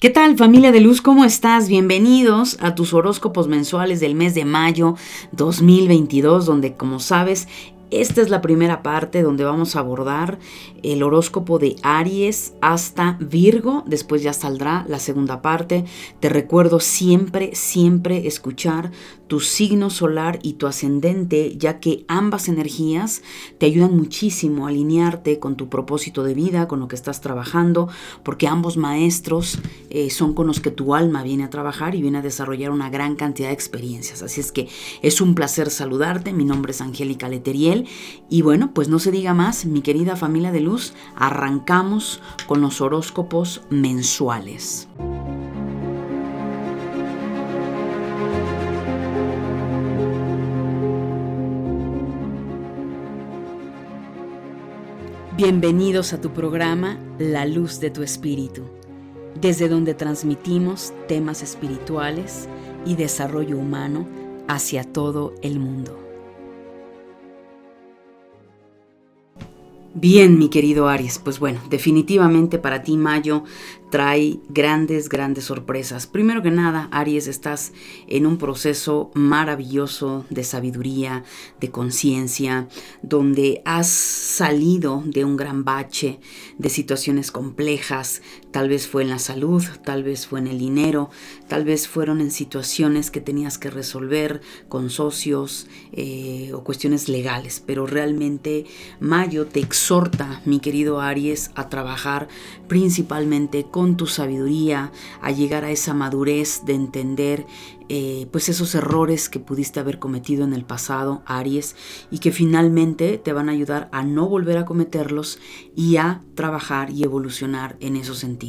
¿Qué tal familia de luz? ¿Cómo estás? Bienvenidos a tus horóscopos mensuales del mes de mayo 2022, donde como sabes esta es la primera parte donde vamos a abordar el horóscopo de Aries hasta Virgo. Después ya saldrá la segunda parte. Te recuerdo siempre, siempre escuchar tu signo solar y tu ascendente, ya que ambas energías te ayudan muchísimo a alinearte con tu propósito de vida, con lo que estás trabajando, porque ambos maestros eh, son con los que tu alma viene a trabajar y viene a desarrollar una gran cantidad de experiencias. Así es que es un placer saludarte. Mi nombre es Angélica Leteriel y bueno, pues no se diga más, mi querida familia de luz, arrancamos con los horóscopos mensuales. Bienvenidos a tu programa La Luz de tu Espíritu, desde donde transmitimos temas espirituales y desarrollo humano hacia todo el mundo. Bien, mi querido Aries, pues bueno, definitivamente para ti mayo trae grandes, grandes sorpresas. Primero que nada, Aries, estás en un proceso maravilloso de sabiduría, de conciencia, donde has salido de un gran bache, de situaciones complejas, tal vez fue en la salud, tal vez fue en el dinero, tal vez fueron en situaciones que tenías que resolver con socios eh, o cuestiones legales, pero realmente Mayo te exhorta, mi querido Aries, a trabajar principalmente con tu sabiduría, a llegar a esa madurez de entender eh, pues esos errores que pudiste haber cometido en el pasado, Aries, y que finalmente te van a ayudar a no volver a cometerlos y a trabajar y evolucionar en esos sentidos.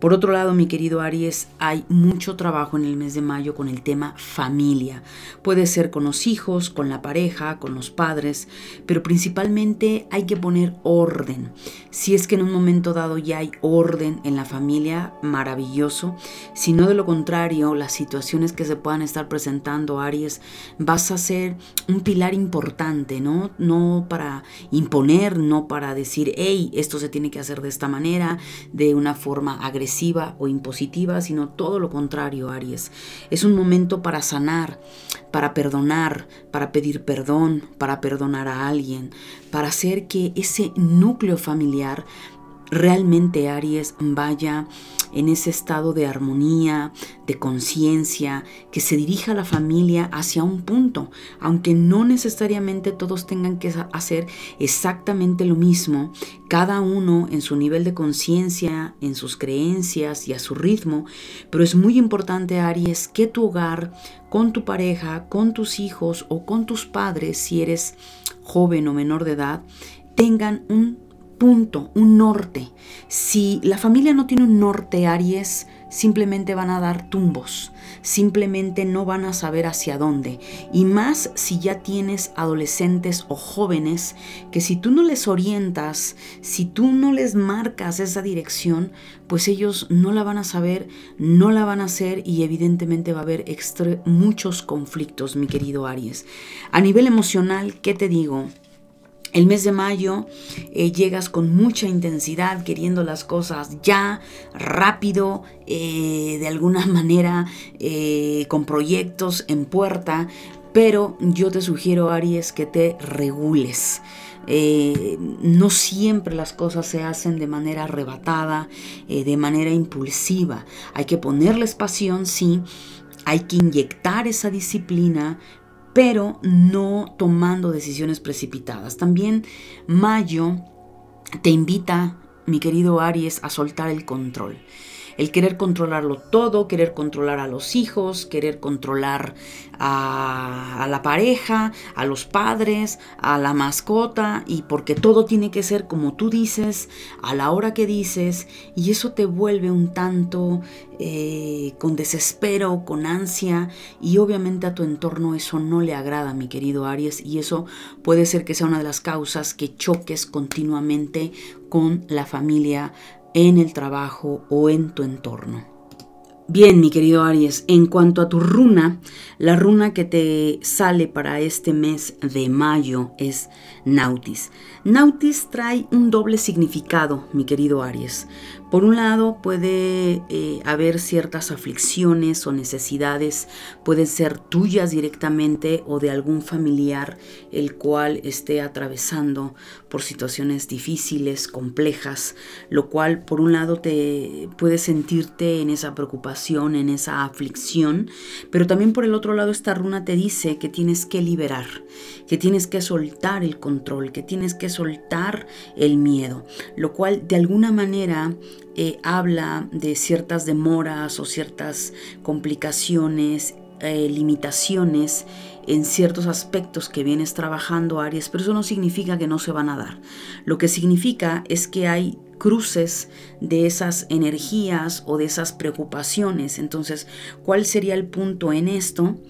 Por otro lado, mi querido Aries, hay mucho trabajo en el mes de mayo con el tema familia. Puede ser con los hijos, con la pareja, con los padres, pero principalmente hay que poner orden. Si es que en un momento dado ya hay orden en la familia, maravilloso. Si no de lo contrario, las situaciones que se puedan estar presentando, Aries, vas a ser un pilar importante, ¿no? No para imponer, no para decir, hey, esto se tiene que hacer de esta manera, de una forma agresiva o impositiva, sino todo lo contrario, Aries. Es un momento para sanar, para perdonar, para pedir perdón, para perdonar a alguien, para hacer que ese núcleo familiar realmente Aries vaya en ese estado de armonía, de conciencia, que se dirija la familia hacia un punto, aunque no necesariamente todos tengan que hacer exactamente lo mismo, cada uno en su nivel de conciencia, en sus creencias y a su ritmo, pero es muy importante Aries que tu hogar, con tu pareja, con tus hijos o con tus padres, si eres joven o menor de edad, tengan un punto, un norte. Si la familia no tiene un norte, Aries, simplemente van a dar tumbos, simplemente no van a saber hacia dónde. Y más si ya tienes adolescentes o jóvenes que si tú no les orientas, si tú no les marcas esa dirección, pues ellos no la van a saber, no la van a hacer y evidentemente va a haber muchos conflictos, mi querido Aries. A nivel emocional, ¿qué te digo? El mes de mayo eh, llegas con mucha intensidad, queriendo las cosas ya, rápido, eh, de alguna manera, eh, con proyectos en puerta, pero yo te sugiero, Aries, que te regules. no siempre las cosas se hacen de manera arrebatada, de manera impulsiva. Hay que ponerles pasión, sí. Hay que inyectar esa disciplina, pero no tomando decisiones precipitadas. También Mayo te invita, mi querido Aries, a soltar el control el querer controlarlo todo, querer controlar a los hijos, querer controlar a, la pareja, a los padres, a la mascota, y porque todo tiene que ser como tú dices, a la hora que dices, y eso te vuelve un tanto eh, con desespero, con ansia, y obviamente a tu entorno eso no le agrada, mi querido Aries, y eso puede ser que sea una de las causas que choques continuamente con la familia en el trabajo o en tu entorno. Bien, mi querido Aries, en cuanto a tu runa, la runa que te sale para este mes de mayo es Nautis. Nautis trae un doble significado, mi querido Aries. Por un lado, puede eh, haber ciertas aflicciones o necesidades, pueden ser tuyas directamente o de algún familiar el cual esté atravesando por situaciones difíciles, complejas, lo cual por un lado te puede sentirte en esa preocupación, en esa aflicción, pero también por el otro lado esta runa te dice que tienes que liberar, que tienes que soltar el control, que tienes que soltar el miedo, lo cual de alguna manera eh, habla de ciertas demoras o ciertas complicaciones, eh, limitaciones en ciertos aspectos que vienes trabajando, Aries, pero eso no significa que no se van a dar. Lo que significa es que hay cruces de esas energías o de esas preocupaciones. Entonces, ¿cuál sería el punto en esto?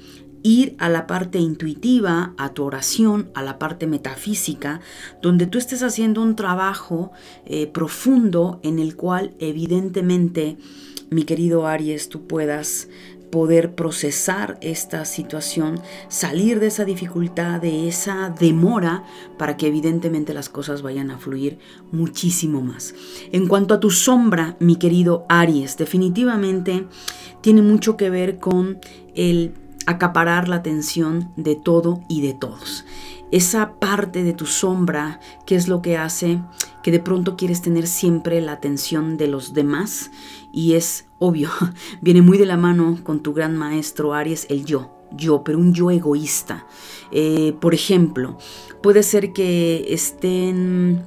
Ir a la parte intuitiva, a tu oración, a la parte metafísica, donde tú estés haciendo un trabajo eh, profundo en el cual evidentemente, mi querido Aries, tú puedas poder procesar esta situación, salir de esa dificultad, de esa demora, para que evidentemente las cosas vayan a fluir muchísimo más. En cuanto a tu sombra, mi querido Aries, definitivamente tiene mucho que ver con el acaparar la atención de todo y de todos. Esa parte de tu sombra, que es lo que hace que de pronto quieres tener siempre la atención de los demás y es obvio, viene muy de la mano con tu gran maestro Aries, el yo, yo, pero un yo egoísta. Eh, por ejemplo, puede ser que estén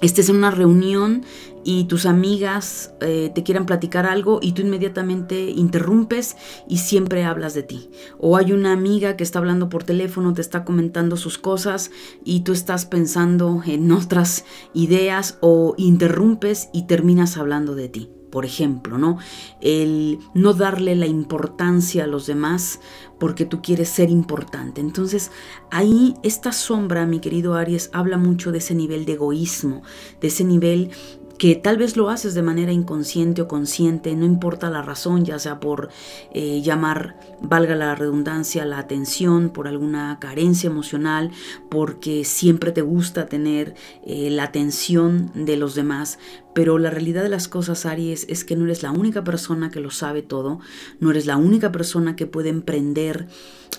estés en una reunión y tus amigas eh, te quieran platicar algo y tú inmediatamente interrumpes y siempre hablas de ti. O hay una amiga que está hablando por teléfono, te está comentando sus cosas y tú estás pensando en otras ideas o interrumpes y terminas hablando de ti por ejemplo, ¿no? El no darle la importancia a los demás porque tú quieres ser importante. Entonces, ahí esta sombra, mi querido Aries, habla mucho de ese nivel de egoísmo, de ese nivel que tal vez lo haces de manera inconsciente o consciente, no importa la razón, ya sea por eh, llamar, valga la redundancia, la atención, por alguna carencia emocional, porque siempre te gusta tener eh, la atención de los demás, pero la realidad de las cosas, Aries, es que no eres la única persona que lo sabe todo, no eres la única persona que puede emprender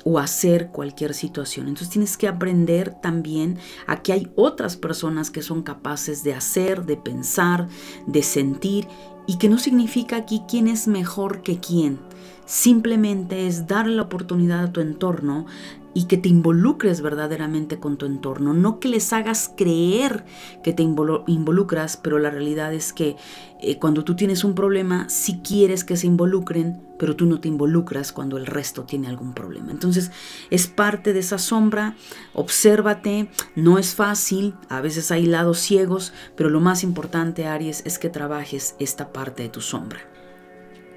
o hacer cualquier situación. Entonces tienes que aprender también a que hay otras personas que son capaces de hacer, de pensar, de sentir y que no significa aquí quién es mejor que quién. Simplemente es darle la oportunidad a tu entorno y que te involucres verdaderamente con tu entorno, no que les hagas creer que te involucras, pero la realidad es que eh, cuando tú tienes un problema, sí quieres que se involucren, pero tú no te involucras cuando el resto tiene algún problema. Entonces es parte de esa sombra, obsérvate, no es fácil, a veces hay lados ciegos, pero lo más importante, Aries, es que trabajes esta parte de tu sombra.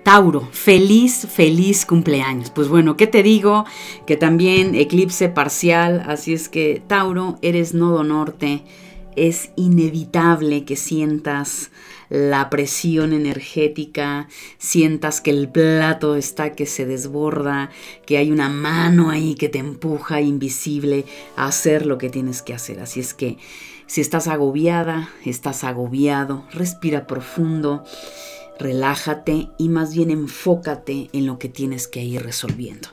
Tauro, feliz, feliz cumpleaños. Pues bueno, ¿qué te digo? Que también eclipse parcial, así es que Tauro, eres nodo norte, es inevitable que sientas la presión energética, sientas que el plato está que se desborda, que hay una mano ahí que te empuja invisible a hacer lo que tienes que hacer. Así es que si estás agobiada, estás agobiado, respira profundo relájate y más bien enfócate en lo que tienes que ir resolviendo.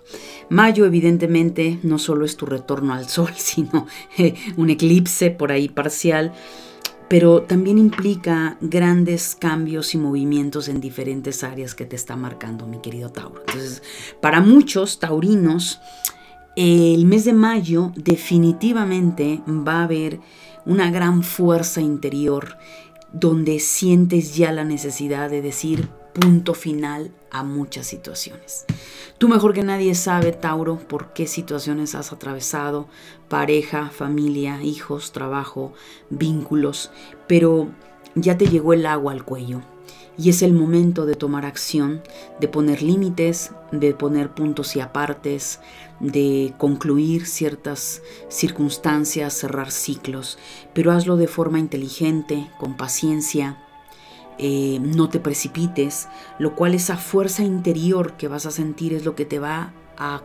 Mayo evidentemente no solo es tu retorno al sol, sino eh, un eclipse por ahí parcial, pero también implica grandes cambios y movimientos en diferentes áreas que te está marcando mi querido Tauro. Entonces, para muchos taurinos, el mes de mayo definitivamente va a haber una gran fuerza interior donde sientes ya la necesidad de decir punto final a muchas situaciones. Tú mejor que nadie sabe, Tauro, por qué situaciones has atravesado, pareja, familia, hijos, trabajo, vínculos, pero ya te llegó el agua al cuello y es el momento de tomar acción, de poner límites, de poner puntos y apartes, de concluir ciertas circunstancias, cerrar ciclos, pero hazlo de forma inteligente, con paciencia, eh, no te precipites, lo cual esa fuerza interior que vas a sentir es lo que te va a...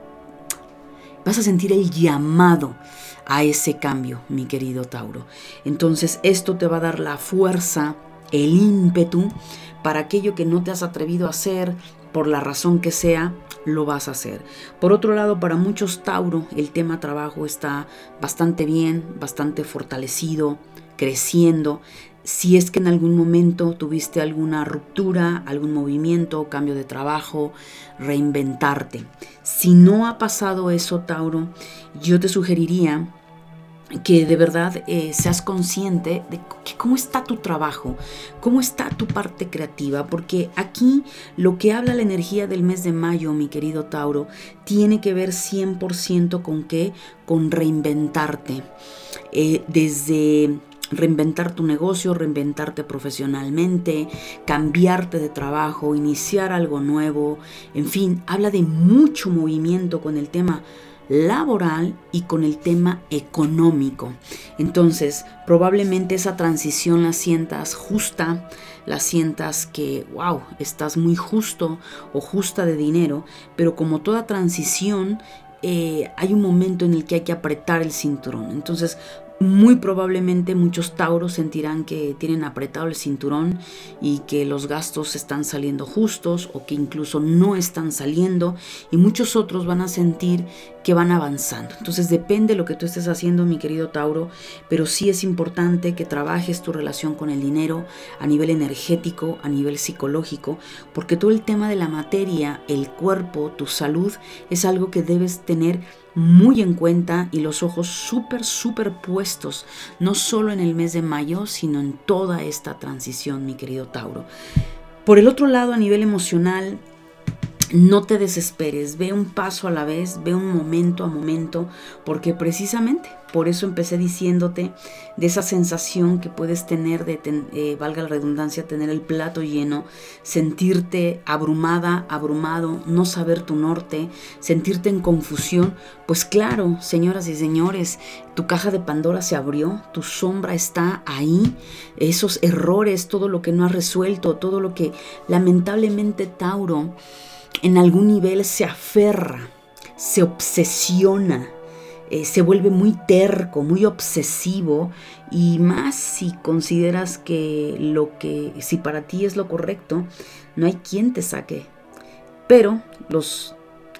Vas a sentir el llamado a ese cambio, mi querido Tauro. Entonces esto te va a dar la fuerza el ímpetu para aquello que no te has atrevido a hacer, por la razón que sea, lo vas a hacer. Por otro lado, para muchos Tauro, el tema trabajo está bastante bien, bastante fortalecido, creciendo. Si es que en algún momento tuviste alguna ruptura, algún movimiento, cambio de trabajo, reinventarte. Si no ha pasado eso, Tauro, yo te sugeriría que de verdad eh, seas consciente de cómo está tu trabajo, cómo está tu parte creativa, porque aquí lo que habla la energía del mes de mayo, mi querido Tauro, tiene que ver 100% con qué, con reinventarte. Eh, desde reinventar tu negocio, reinventarte profesionalmente, cambiarte de trabajo, iniciar algo nuevo, en fin, habla de mucho movimiento con el tema laboral y con el tema económico. Entonces, probablemente esa transición la sientas justa, la sientas que, wow, estás muy justo o justa de dinero, pero como toda transición, eh, hay un momento en el que hay que apretar el cinturón. Entonces, muy probablemente muchos tauros sentirán que tienen apretado el cinturón y que los gastos están saliendo justos o que incluso no están saliendo y muchos otros van a sentir que van avanzando. Entonces depende de lo que tú estés haciendo, mi querido Tauro, pero sí es importante que trabajes tu relación con el dinero a nivel energético, a nivel psicológico, porque todo el tema de la materia, el cuerpo, tu salud, es algo que debes tener muy en cuenta y los ojos súper, súper puestos, no solo en el mes de mayo, sino en toda esta transición, mi querido Tauro. Por el otro lado, a nivel emocional, no te desesperes, ve un paso a la vez, ve un momento a momento, porque precisamente por eso empecé diciéndote de esa sensación que puedes tener de, eh, valga la redundancia, tener el plato lleno, sentirte abrumada, abrumado, no saber tu norte, sentirte en confusión. Pues claro, señoras y señores, tu caja de Pandora se abrió, tu sombra está ahí, esos errores, todo lo que no has resuelto, todo lo que lamentablemente Tauro en algún nivel se aferra, se obsesiona, eh, se vuelve muy terco, muy obsesivo y más si consideras que lo que, si para ti es lo correcto, no hay quien te saque. Pero los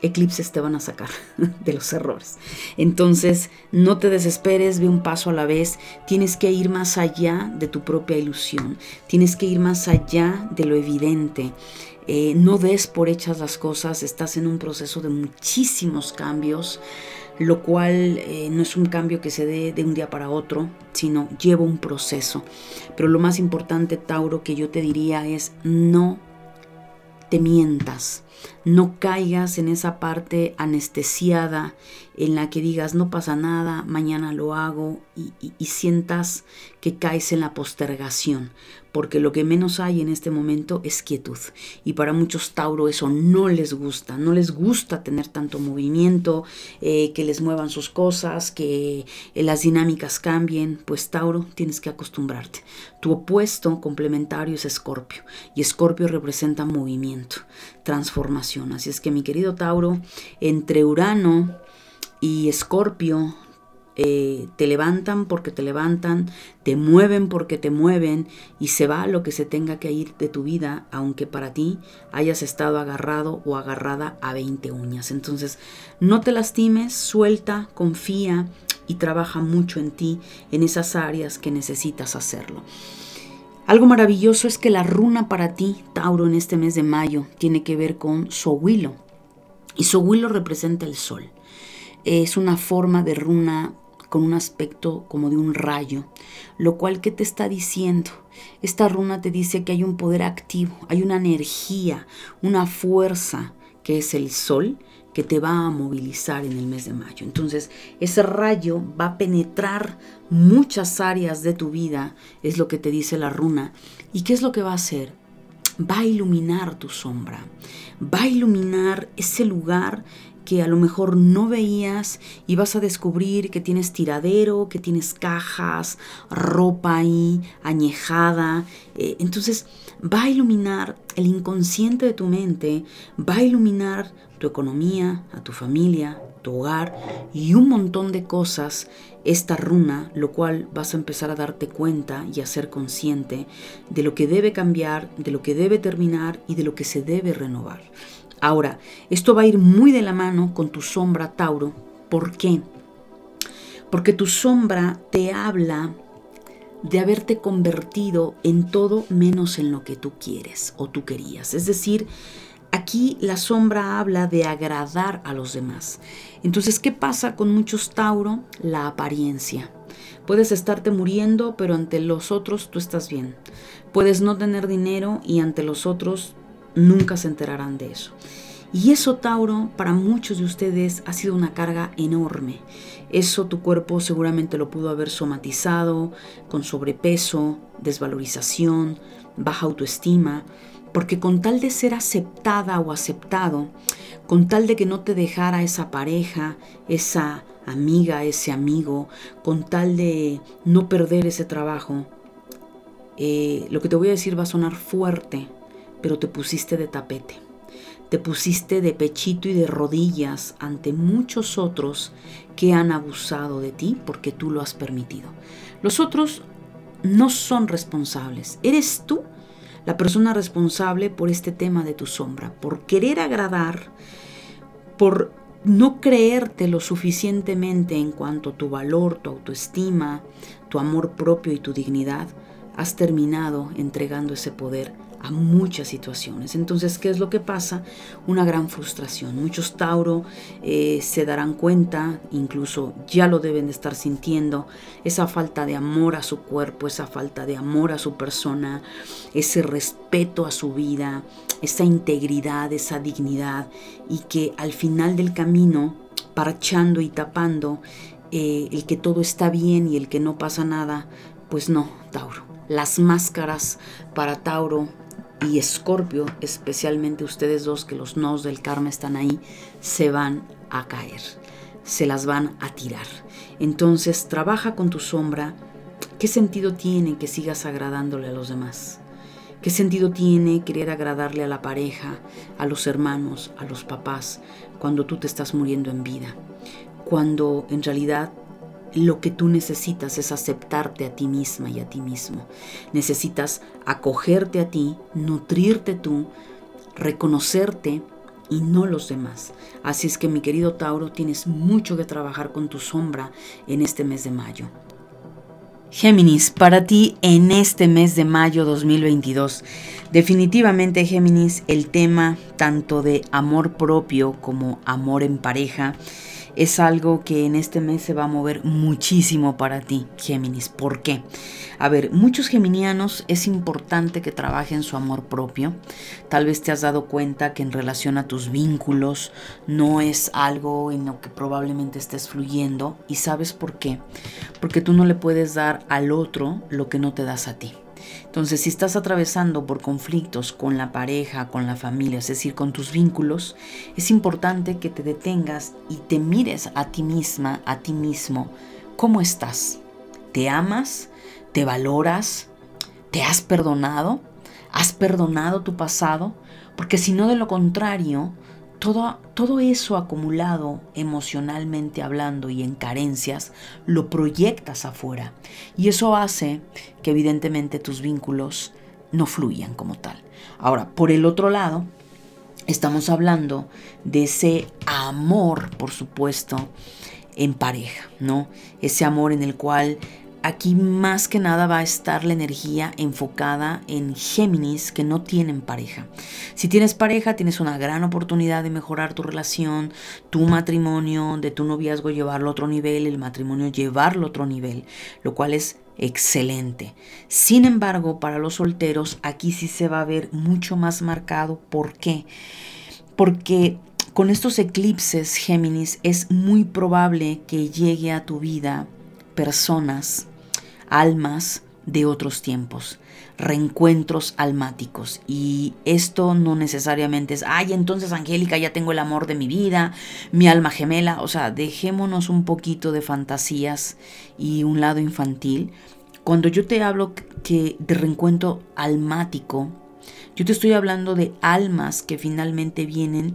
eclipses te van a sacar de los errores. Entonces, no te desesperes, ve un paso a la vez. Tienes que ir más allá de tu propia ilusión. Tienes que ir más allá de lo evidente. Eh, no des por hechas las cosas, estás en un proceso de muchísimos cambios, lo cual eh, no es un cambio que se dé de un día para otro, sino lleva un proceso. Pero lo más importante, Tauro, que yo te diría es no te mientas, no caigas en esa parte anestesiada en la que digas no pasa nada, mañana lo hago y, sientas que caes en la postergación, porque lo que menos hay en este momento es quietud. Y para muchos Tauro eso no les gusta, no les gusta tener tanto movimiento, eh, que les muevan sus cosas, que eh, las dinámicas cambien, pues Tauro tienes que acostumbrarte. Tu opuesto complementario es Escorpio y Escorpio representa movimiento, transformación. Así es que mi querido Tauro, entre Urano y Escorpio, eh, te levantan porque te levantan, te mueven porque te mueven y se va lo que se tenga que ir de tu vida, aunque para ti hayas estado agarrado o agarrada a 20 uñas. Entonces, no te lastimes, suelta, confía y trabaja mucho en ti, en esas áreas que necesitas hacerlo. Algo maravilloso es que la runa para ti, Tauro, en este mes de mayo, tiene que ver con Sohuilo. Y Sohuilo representa el sol. Es una forma de runa con un aspecto como de un rayo, lo cual que te está diciendo? Esta runa te dice que hay un poder activo, hay una energía, una fuerza que es el sol que te va a movilizar en el mes de mayo. Entonces, ese rayo va a penetrar muchas áreas de tu vida, es lo que te dice la runa. ¿Y qué es lo que va a hacer? Va a iluminar tu sombra, va a iluminar ese lugar que a lo mejor no veías y vas a descubrir que tienes tiradero, que tienes cajas, ropa ahí añejada. Eh, entonces va a iluminar el inconsciente de tu mente, va a iluminar tu economía, a tu familia, tu hogar y un montón de cosas esta runa, lo cual vas a empezar a darte cuenta y a ser consciente de lo que debe cambiar, de lo que debe terminar y de lo que se debe renovar. Ahora, esto va a ir muy de la mano con tu sombra Tauro. ¿Por qué? Porque tu sombra te habla de haberte convertido en todo menos en lo que tú quieres o tú querías. Es decir, aquí la sombra habla de agradar a los demás. Entonces, ¿qué pasa con muchos Tauro? La apariencia. Puedes estarte muriendo, pero ante los otros tú estás bien. Puedes no tener dinero y ante los otros nunca se enterarán de eso. Y eso, Tauro, para muchos de ustedes ha sido una carga enorme. Eso tu cuerpo seguramente lo pudo haber somatizado con sobrepeso, desvalorización, baja autoestima, porque con tal de ser aceptada o aceptado, con tal de que no te dejara esa pareja, esa amiga, ese amigo, con tal de no perder ese trabajo, eh, lo que te voy a decir va a sonar fuerte, pero te pusiste de tapete. Te pusiste de pechito y de rodillas ante muchos otros que han abusado de ti porque tú lo has permitido. Los otros no son responsables. Eres tú la persona responsable por este tema de tu sombra, por querer agradar, por no creerte lo suficientemente en cuanto a tu valor, tu autoestima, tu amor propio y tu dignidad, has terminado entregando ese poder a muchas situaciones. Entonces, ¿qué es lo que pasa? Una gran frustración. Muchos Tauro eh, se darán cuenta, incluso ya lo deben de estar sintiendo, esa falta de amor a su cuerpo, esa falta de amor a su persona, ese respeto a su vida, esa integridad, esa dignidad, y que al final del camino, parchando y tapando, eh, el que todo está bien y el que no pasa nada, pues no, Tauro. Las máscaras para Tauro y Escorpio, especialmente ustedes dos que los nodos del karma están ahí, se van a caer, se las van a tirar. Entonces trabaja con tu sombra. ¿Qué sentido tiene que sigas agradándole a los demás? ¿Qué sentido tiene querer agradarle a la pareja, a los hermanos, a los papás, cuando tú te estás muriendo en vida? Cuando en realidad lo que tú necesitas es aceptarte a ti misma y a ti mismo. Necesitas acogerte a ti, nutrirte tú, reconocerte y no los demás. Así es que mi querido Tauro, tienes mucho que trabajar con tu sombra en este mes de mayo. Géminis, para ti en este mes de mayo 2022, definitivamente Géminis, el tema tanto de amor propio como amor en pareja, es algo que en este mes se va a mover muchísimo para ti, Géminis. ¿Por qué? A ver, muchos geminianos es importante que trabajen su amor propio. Tal vez te has dado cuenta que en relación a tus vínculos no es algo en lo que probablemente estés fluyendo. ¿Y sabes por qué? Porque tú no le puedes dar al otro lo que no te das a ti. Entonces, si estás atravesando por conflictos con la pareja, con la familia, es decir, con tus vínculos, es importante que te detengas y te mires a ti misma, a ti mismo. ¿Cómo estás? ¿Te amas? ¿Te valoras? ¿Te has perdonado? ¿Has perdonado tu pasado? Porque si no, de lo contrario, todo, eso acumulado emocionalmente hablando y en carencias, lo proyectas afuera. Y eso hace que evidentemente tus vínculos no fluyan como tal. Ahora, por el otro lado, estamos hablando de ese amor, por supuesto, en pareja, ¿no? Ese amor en el cual aquí más que nada va a estar la energía enfocada en Géminis que no tienen pareja. Si tienes pareja, tienes una gran oportunidad de mejorar tu relación, tu matrimonio, de tu noviazgo llevarlo a otro nivel, el matrimonio llevarlo a otro nivel, lo cual es excelente. Sin embargo, para los solteros, aquí sí se va a ver mucho más marcado. ¿Por qué? Porque con estos eclipses, Géminis, es muy probable que llegue a tu vida personas almas de otros tiempos, reencuentros almáticos. Y esto no necesariamente es, ay, entonces Angélica, ya tengo el amor de mi vida, mi alma gemela. O sea, dejémonos un poquito de fantasías y un lado infantil. Cuando yo te hablo que de reencuentro almático, yo te estoy hablando de almas que finalmente vienen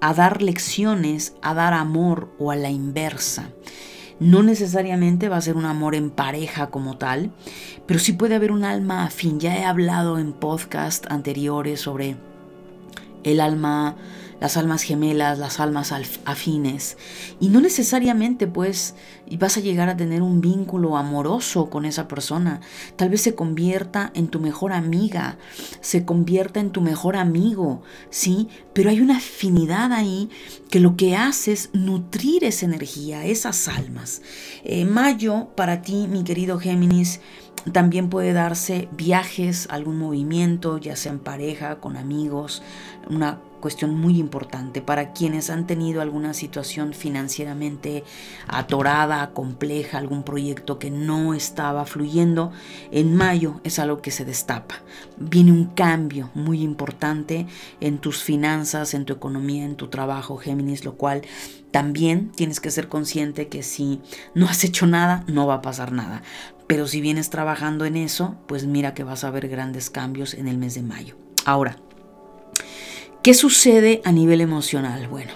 a dar lecciones, a dar amor o a la inversa. No necesariamente va a ser un amor en pareja como tal, pero sí puede haber un alma afín. Ya he hablado en podcast anteriores sobre el alma las almas gemelas, las almas afines. Y no necesariamente pues vas a llegar a tener un vínculo amoroso con esa persona. Tal vez se convierta en tu mejor amiga, se convierta en tu mejor amigo, ¿sí? Pero hay una afinidad ahí que lo que hace es nutrir esa energía, esas almas. Eh, mayo, para ti, mi querido Géminis, también puede darse viajes, algún movimiento, ya sea en pareja, con amigos, una cuestión muy importante para quienes han tenido alguna situación financieramente atorada, compleja, algún proyecto que no estaba fluyendo. En mayo es algo que se destapa. Viene un cambio muy importante en tus finanzas, en tu economía, en tu trabajo, Géminis, lo cual también tienes que ser consciente que si no has hecho nada, no va a pasar nada. Pero si vienes trabajando en eso, pues mira que vas a ver grandes cambios en el mes de mayo. Ahora, ¿Qué sucede a nivel emocional? Bueno,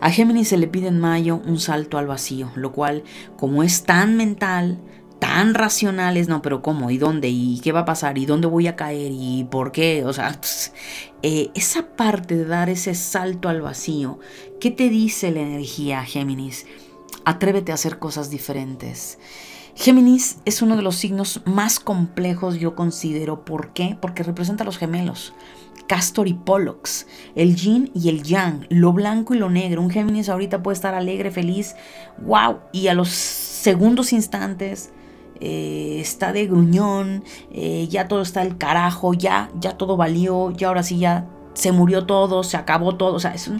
a Géminis se le pide en mayo un salto al vacío, lo cual, como es tan mental, tan racional, es no, pero ¿cómo? ¿Y dónde? ¿Y qué va a pasar? ¿Y dónde voy a caer? ¿Y por qué? O sea, eh, esa parte de dar ese salto al vacío, ¿qué te dice la energía, Géminis? Atrévete a hacer cosas diferentes. Géminis es uno de los signos más complejos, yo considero. ¿Por qué? Porque representa a los gemelos. Castor y Pollux, el yin y el yang, lo blanco y lo negro. Un Géminis ahorita puede estar alegre, feliz, wow, y a los segundos instantes eh, está de gruñón, eh, ya todo está el carajo, ya, ya todo valió, ya ahora sí ya se murió todo, se acabó todo, o sea, es,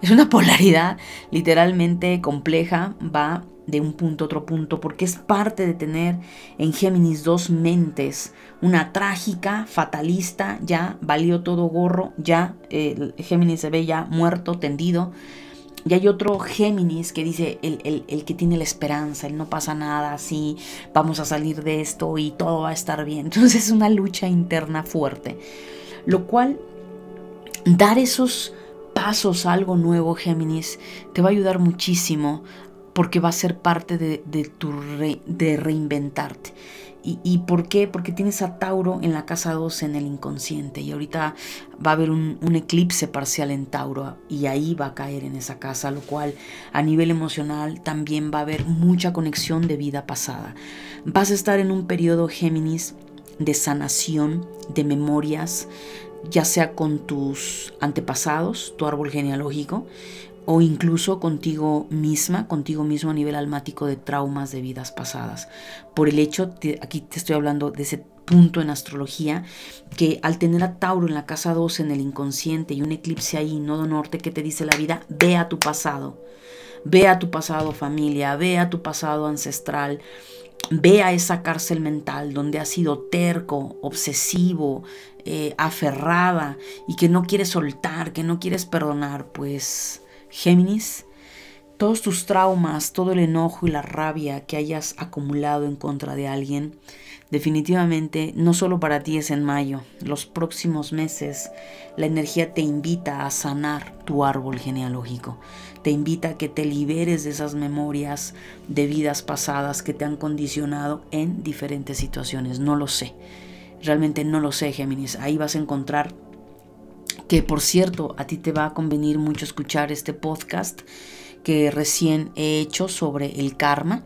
es una polaridad literalmente compleja, va de un punto a otro punto, porque es parte de tener en Géminis dos mentes, una trágica, fatalista, ya valió todo gorro, ya eh, Géminis se ve ya muerto, tendido, y hay otro Géminis que dice el, el, que tiene la esperanza, el no pasa nada, así vamos a salir de esto y todo va a estar bien. Entonces es una lucha interna fuerte, lo cual dar esos pasos a algo nuevo, Géminis, te va a ayudar muchísimo porque va a ser parte de, tu de reinventarte. ¿Y, por qué? Porque tienes a Tauro en la casa 12 en el inconsciente y ahorita va a haber un, un, eclipse parcial en Tauro y ahí va a caer en esa casa, lo cual a nivel emocional también va a haber mucha conexión de vida pasada. Vas a estar en un periodo Géminis de sanación, de memorias, ya sea con tus antepasados, tu árbol genealógico, o incluso contigo misma, contigo mismo a nivel almático de traumas de vidas pasadas. Por el hecho, aquí te estoy hablando de ese punto en astrología, que al tener a Tauro en la casa 12 en el inconsciente y un eclipse ahí, nodo norte, que te dice la vida, ve a tu pasado, ve a tu pasado familia, ve a tu pasado ancestral, ve a esa cárcel mental donde has sido terco, obsesivo, eh, aferrada y que no quieres soltar, que no quieres perdonar, pues Géminis, todos tus traumas, todo el enojo y la rabia que hayas acumulado en contra de alguien, definitivamente no solo para ti es en mayo, los próximos meses la energía te invita a sanar tu árbol genealógico, te invita a que te liberes de esas memorias de vidas pasadas que te han condicionado en diferentes situaciones, no lo sé. Realmente no lo sé, Géminis. Ahí vas a encontrar que por cierto, a ti te va a convenir mucho escuchar este podcast que recién he hecho sobre el karma,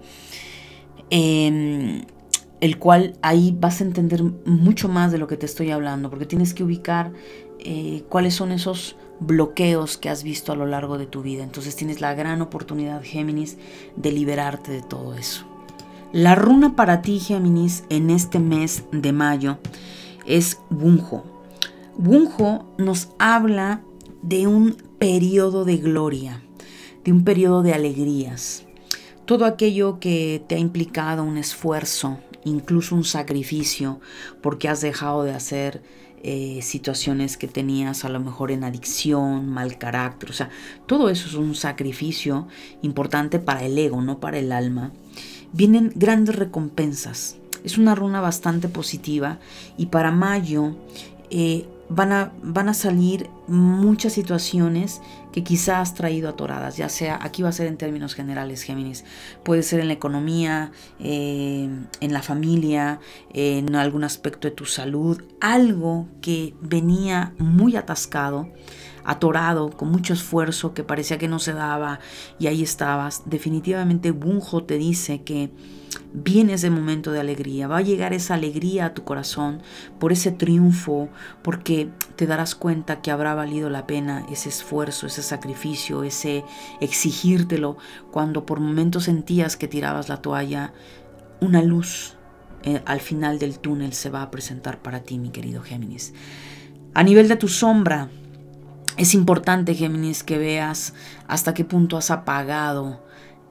em, el cual ahí vas a entender mucho más de lo que te estoy hablando, porque tienes que ubicar eh, cuáles son esos bloqueos que has visto a lo largo de tu vida. Entonces tienes la gran oportunidad, Géminis, de liberarte de todo eso. La runa para ti, Géminis, en este mes de mayo es Bunjo. Bunjo nos habla de un periodo de gloria, de un periodo de alegrías. Todo aquello que te ha implicado un esfuerzo incluso un sacrificio, porque has dejado de hacer eh, situaciones que tenías a lo mejor en adicción, mal carácter, o sea, todo eso es un sacrificio importante para el ego, no para el alma. Vienen grandes recompensas. Es una runa bastante positiva y para mayo eh, van a, van a salir muchas situaciones que quizás has traído atoradas, ya sea, aquí va a ser en términos generales, Géminis, puede ser en la economía, eh, en la familia, en algún aspecto de tu salud, algo que venía muy atascado, atorado, con mucho esfuerzo, que parecía que no se daba y ahí estabas. Definitivamente Bunjo te dice que viene ese momento de alegría, va a llegar esa alegría a tu corazón por ese triunfo, porque te darás cuenta que habrá valido la pena ese esfuerzo, ese sacrificio, ese exigírtelo, cuando por momentos sentías que tirabas la toalla, una luz eh, al final del túnel se va a presentar para ti, mi querido Géminis. A nivel de tu sombra, es importante, Géminis, que veas hasta qué punto has apagado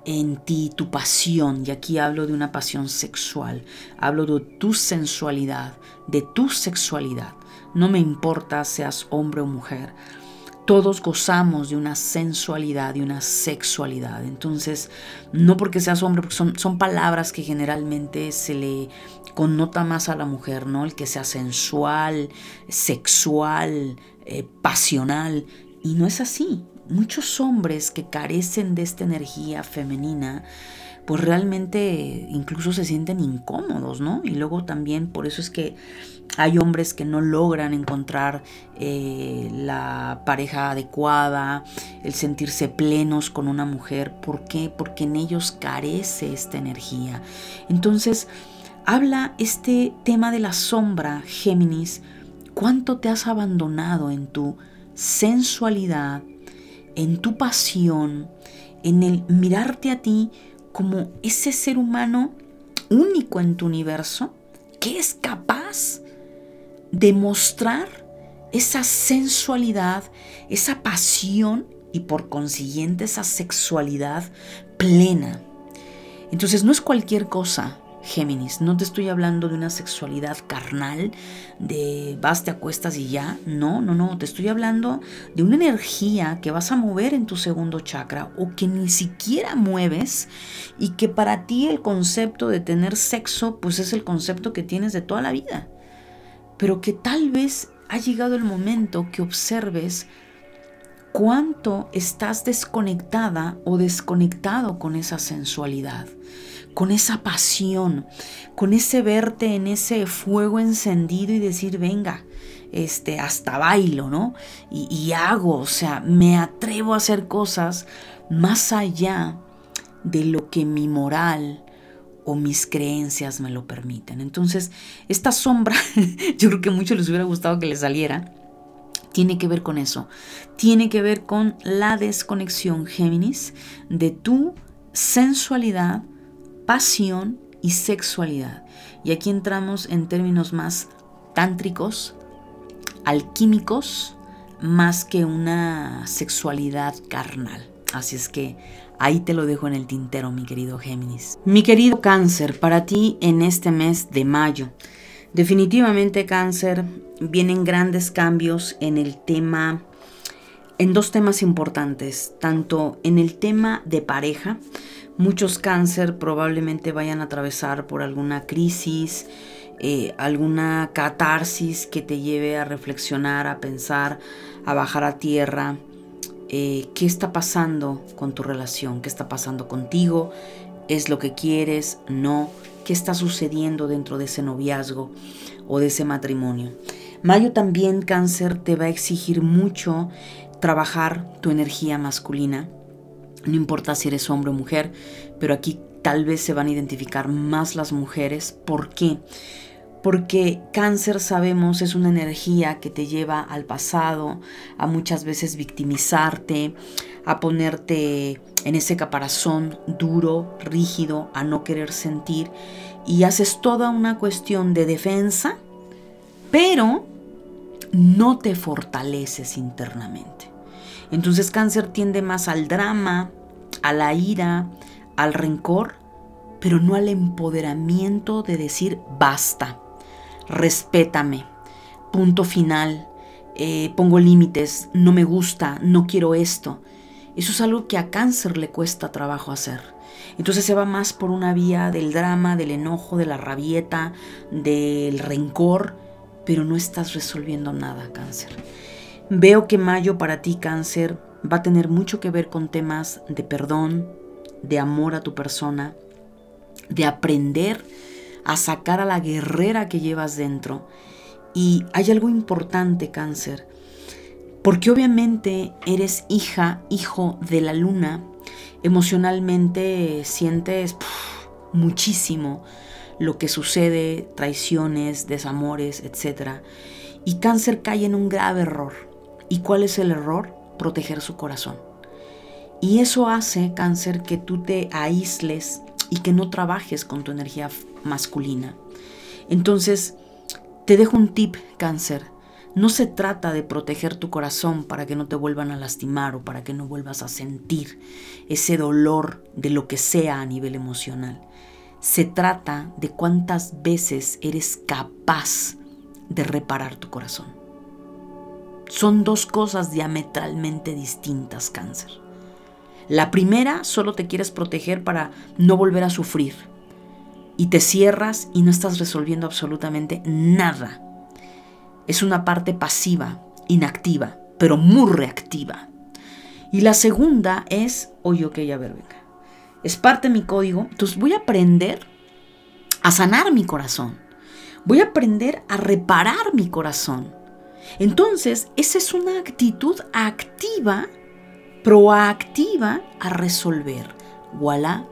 en ti tu pasión, y aquí hablo de una pasión sexual, hablo de tu sensualidad, de tu sexualidad. No me importa seas hombre o mujer, todos gozamos de una sensualidad, de una sexualidad. Entonces, no porque seas hombre, porque son, son palabras que generalmente se le connota más a la mujer, ¿no? El que sea sensual, sexual, eh, pasional. Y no es así muchos hombres que carecen de esta energía femenina, pues realmente incluso se sienten incómodos, ¿no? Y luego también por eso es que hay hombres que no logran encontrar eh, la pareja adecuada, el sentirse plenos con una mujer. ¿Por qué? Porque en ellos carece esta energía. Entonces, habla este tema de la sombra, Géminis, cuánto te has abandonado en tu sensualidad, en tu pasión, en el mirarte a ti como ese ser humano único en tu universo que es capaz de mostrar esa sensualidad, esa pasión y por consiguiente esa sexualidad plena. Entonces no es cualquier cosa, Géminis. No te estoy hablando de una sexualidad carnal, de vas, te acuestas y ya. No, no, no. Te estoy hablando de una energía que vas a mover en tu segundo chakra o que ni siquiera mueves y que para ti el concepto de tener sexo pues es el concepto que tienes de toda la vida. Pero que tal vez ha llegado el momento que observes cuánto estás desconectada o desconectado con esa sensualidad con esa pasión, con ese verte en ese fuego encendido y decir, venga, este, hasta bailo, ¿no? Y, hago, o sea, me atrevo a hacer cosas más allá de lo que mi moral o mis creencias me lo permiten. Entonces, esta sombra, yo creo que a muchos les hubiera gustado que le saliera, tiene que ver con eso. Tiene que ver con la desconexión, Géminis, de tu sensualidad, pasión y sexualidad. Y aquí entramos en términos más tántricos, alquímicos, más que una sexualidad carnal. Así es que ahí te lo dejo en el tintero, mi querido Géminis. Mi querido cáncer, para ti en este mes de mayo. Definitivamente cáncer, vienen grandes cambios en el tema, en dos temas importantes, tanto en el tema de pareja, Muchos cáncer probablemente vayan a atravesar por alguna crisis, eh, alguna catarsis que te lleve a reflexionar, a pensar, a bajar a tierra. Eh, ¿Qué está pasando con tu relación? ¿Qué está pasando contigo? ¿Es lo que quieres? ¿No? ¿Qué está sucediendo dentro de ese noviazgo o de ese matrimonio? Mayo también cáncer te va a exigir mucho trabajar tu energía masculina no importa si eres hombre o mujer, pero aquí tal vez se van a identificar más las mujeres. ¿Por qué? Porque cáncer sabemos es una energía que te lleva al pasado, a muchas veces victimizarte, a ponerte en ese caparazón duro, rígido, a no querer sentir y haces toda una cuestión de defensa, pero no te fortaleces internamente. Entonces cáncer tiende más al drama, a la ira, al rencor, pero no al empoderamiento de decir basta, respétame, punto final, eh, pongo límites, no me gusta, no quiero esto. Eso es algo que a cáncer le cuesta trabajo hacer. Entonces se va más por una vía del drama, del enojo, de la rabieta, del rencor, pero no estás resolviendo nada, cáncer. Veo que mayo para ti, cáncer, va a tener mucho que ver con temas de perdón, de amor a tu persona, de aprender a sacar a la guerrera que llevas dentro. Y hay algo importante, cáncer, porque obviamente eres hija, hijo de la luna, emocionalmente sientes muchísimo lo que sucede, traiciones, desamores, etc. Y cáncer cae en un grave error. ¿Y cuál es el error? Proteger su corazón. Y eso hace, cáncer, que tú te aísles y que no trabajes con tu energía masculina. Entonces, te dejo un tip, cáncer. No se trata de proteger tu corazón para que no te vuelvan a lastimar o para que no vuelvas a sentir ese dolor de lo que sea a nivel emocional. Se trata de cuántas veces eres capaz de reparar tu corazón. Son dos cosas diametralmente distintas, cáncer. La primera solo te quieres proteger para no volver a sufrir. Y te cierras y no estás resolviendo absolutamente nada. Es una parte pasiva, inactiva, pero muy reactiva. Y la segunda es, oye, ok, a ver, venga. Es parte de mi código. Entonces voy a aprender a sanar mi corazón. Voy a aprender a reparar mi corazón. Entonces, esa es una actitud activa proactiva a resolver. Voilà.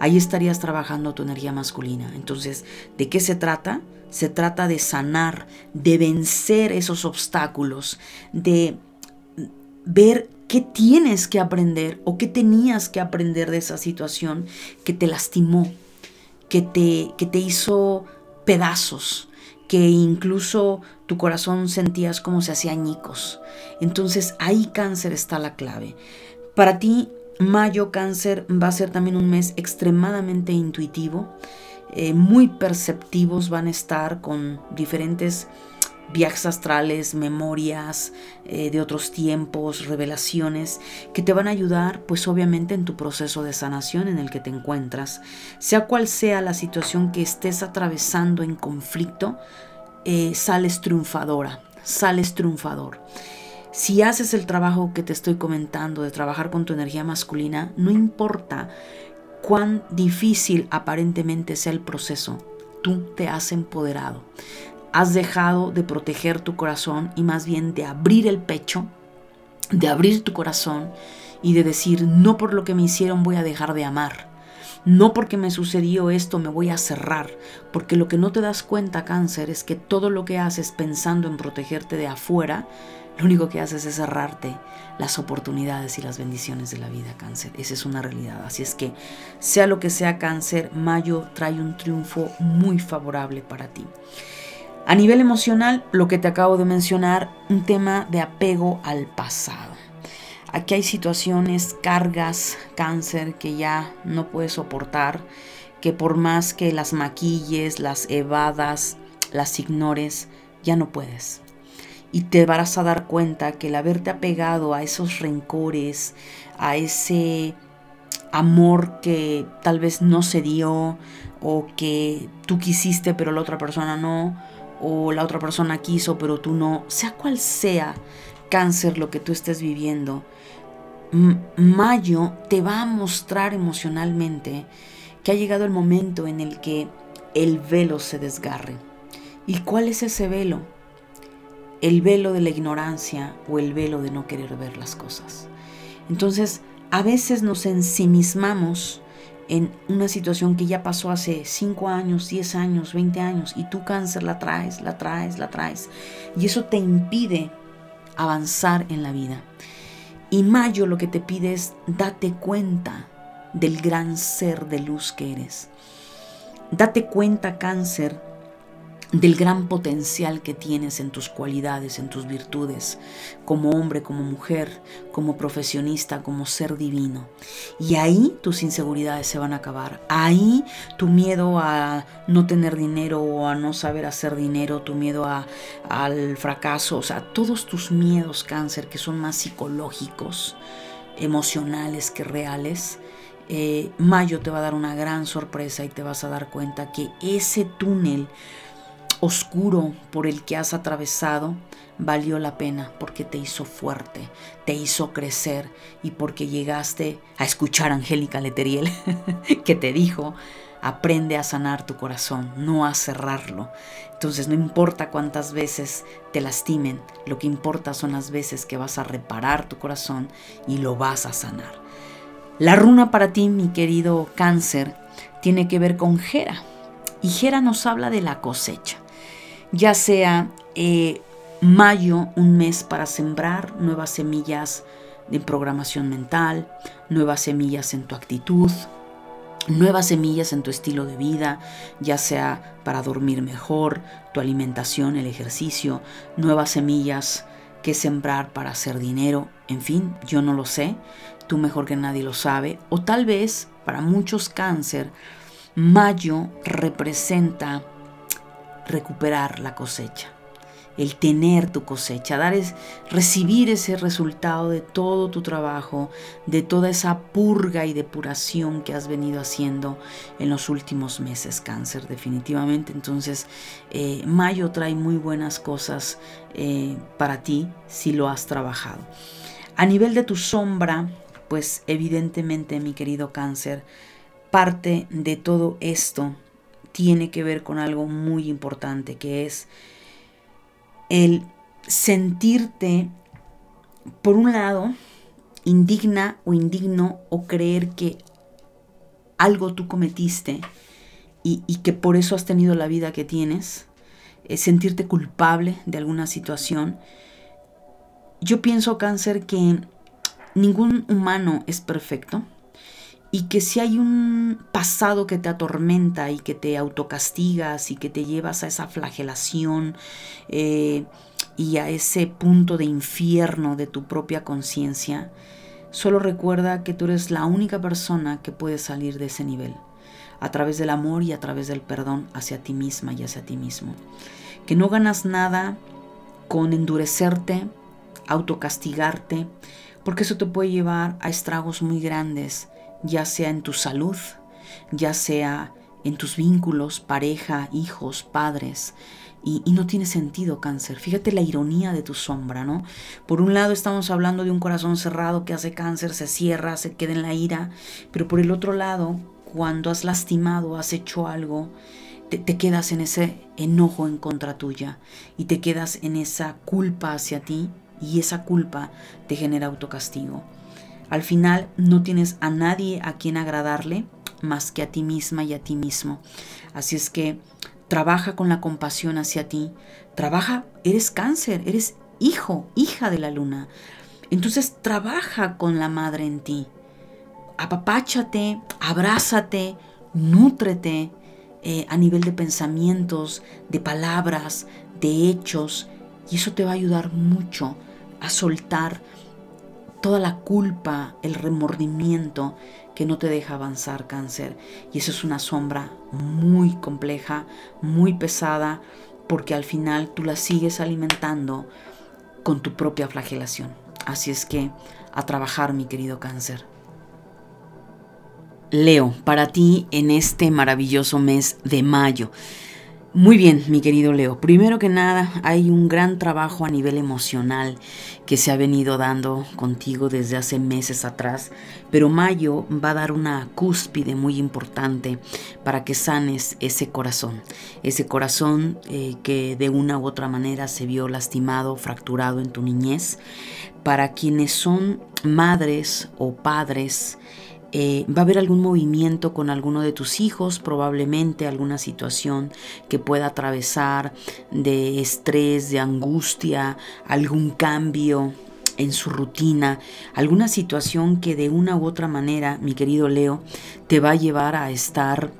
Ahí estarías trabajando tu energía masculina. Entonces, ¿de qué se trata? Se trata de sanar, de vencer esos obstáculos, de ver qué tienes que aprender o qué tenías que aprender de esa situación que te lastimó, que te, que te hizo pedazos, que incluso tu corazón sentías como se hacía añicos. Entonces ahí cáncer está la clave. Para ti, mayo cáncer va a ser también un mes extremadamente intuitivo. Eh, muy perceptivos van a estar con diferentes viajes astrales, memorias eh, de otros tiempos, revelaciones que te van a ayudar pues obviamente en tu proceso de sanación en el que te encuentras. Sea cual sea la situación que estés atravesando en conflicto, eh, sales triunfadora, sales triunfador. Si haces el trabajo que te estoy comentando de trabajar con tu energía masculina, no importa cuán difícil aparentemente sea el proceso, tú te has empoderado has dejado de proteger tu corazón y más bien de abrir el pecho, de abrir tu corazón y de decir, no por lo que me hicieron voy a dejar de amar. No porque me sucedió esto me voy a cerrar, porque lo que no te das cuenta, cáncer, es que todo lo que haces pensando en protegerte de afuera, lo único que haces es cerrarte las oportunidades y las bendiciones de la vida, cáncer. Esa es una realidad. Así es que, sea lo que sea cáncer, mayo trae un triunfo muy favorable para ti. A nivel emocional, lo que te acabo de mencionar, un tema de apego al pasado. Aquí hay situaciones, cargas, cáncer que ya no puedes soportar, que por más que las maquilles, las evadas, las ignores, ya no puedes. Y te vas a dar cuenta que el haberte apegado a esos rencores, a ese amor que tal vez no se dio o que tú quisiste pero la otra persona no, o la otra persona quiso pero tú no, sea cual sea cáncer lo que tú estés viviendo, Mayo te va a mostrar emocionalmente que ha llegado el momento en el que el velo se desgarre. ¿Y cuál es ese velo? El velo de la ignorancia o el velo de no querer ver las cosas. Entonces, a veces nos ensimismamos en una situación que ya pasó hace 5 años, 10 años, 20 años y tú cáncer la traes, la traes, la traes. Y eso te impide avanzar en la vida. Y Mayo lo que te pide es date cuenta del gran ser de luz que eres. Date cuenta, cáncer, del gran potencial que tienes en tus cualidades, en tus virtudes, como hombre, como mujer, como profesionista, como ser divino. Y ahí tus inseguridades se van a acabar. Ahí tu miedo a no tener dinero o a no saber hacer dinero, tu miedo a, al fracaso, o sea, todos tus miedos cáncer que son más psicológicos, emocionales que reales, eh, Mayo te va a dar una gran sorpresa y te vas a dar cuenta que ese túnel oscuro por el que has atravesado valió la pena porque te hizo fuerte, te hizo crecer y porque llegaste a escuchar a Angélica Leteriel que te dijo, aprende a sanar tu corazón, no a cerrarlo. Entonces no importa cuántas veces te lastimen, lo que importa son las veces que vas a reparar tu corazón y lo vas a sanar. La runa para ti, mi querido cáncer, tiene que ver con Jera. Y Jera nos habla de la cosecha ya sea eh, mayo, un mes para sembrar nuevas semillas de programación mental, nuevas semillas en tu actitud, nuevas semillas en tu estilo de vida, ya sea para dormir mejor, tu alimentación, el ejercicio, nuevas semillas que sembrar para hacer dinero, en fin, yo no lo sé, tú mejor que nadie lo sabe, o tal vez para muchos cáncer, mayo representa recuperar la cosecha, el tener tu cosecha, dar es recibir ese resultado de todo tu trabajo, de toda esa purga y depuración que has venido haciendo en los últimos meses, cáncer, definitivamente. Entonces, eh, mayo trae muy buenas cosas eh, para ti si lo has trabajado. A nivel de tu sombra, pues evidentemente, mi querido cáncer, parte de todo esto tiene que ver con algo muy importante, que es el sentirte, por un lado, indigna o indigno o creer que algo tú cometiste y, que por eso has tenido la vida que tienes, sentirte culpable de alguna situación. Yo pienso, cáncer, que ningún humano es perfecto y que si hay un pasado que te atormenta y que te autocastigas y que te llevas a esa flagelación eh, y a ese punto de infierno de tu propia conciencia, solo recuerda que tú eres la única persona que puede salir de ese nivel, a través del amor y a través del perdón hacia ti misma y hacia ti mismo. Que no ganas nada con endurecerte, autocastigarte, porque eso te puede llevar a estragos muy grandes ya sea en tu salud, ya sea en tus vínculos, pareja, hijos, padres. Y, no tiene sentido cáncer. Fíjate la ironía de tu sombra, ¿no? Por un lado estamos hablando de un corazón cerrado que hace cáncer, se cierra, se queda en la ira, pero por el otro lado, cuando has lastimado, has hecho algo, te, te quedas en ese enojo en contra tuya y te quedas en esa culpa hacia ti y esa culpa te genera autocastigo. Al final no tienes a nadie a quien agradarle más que a ti misma y a ti mismo. Así es que trabaja con la compasión hacia ti. Trabaja, eres cáncer, eres hijo, hija de la luna. Entonces trabaja con la madre en ti. Apapáchate, abrázate, nútrete eh, a nivel de pensamientos, de palabras, de hechos. Y eso te va a ayudar mucho a soltar toda la culpa, el remordimiento que no te deja avanzar cáncer. Y eso es una sombra muy compleja, muy pesada, porque al final tú la sigues alimentando con tu propia flagelación. Así es que a trabajar, mi querido cáncer. Leo, para ti en este maravilloso mes de mayo. Muy bien, mi querido Leo. Primero que nada, hay un gran trabajo a nivel emocional que se ha venido dando contigo desde hace meses atrás, pero mayo va a dar una cúspide muy importante para que sanes ese corazón, ese corazón eh, que de una u otra manera se vio lastimado, fracturado en tu niñez. Para quienes son madres o padres, eh, va a haber algún movimiento con alguno de tus hijos, probablemente alguna situación que pueda atravesar de estrés, de angustia, algún cambio en su rutina, alguna situación que de una u otra manera, mi querido Leo, te va a llevar a estar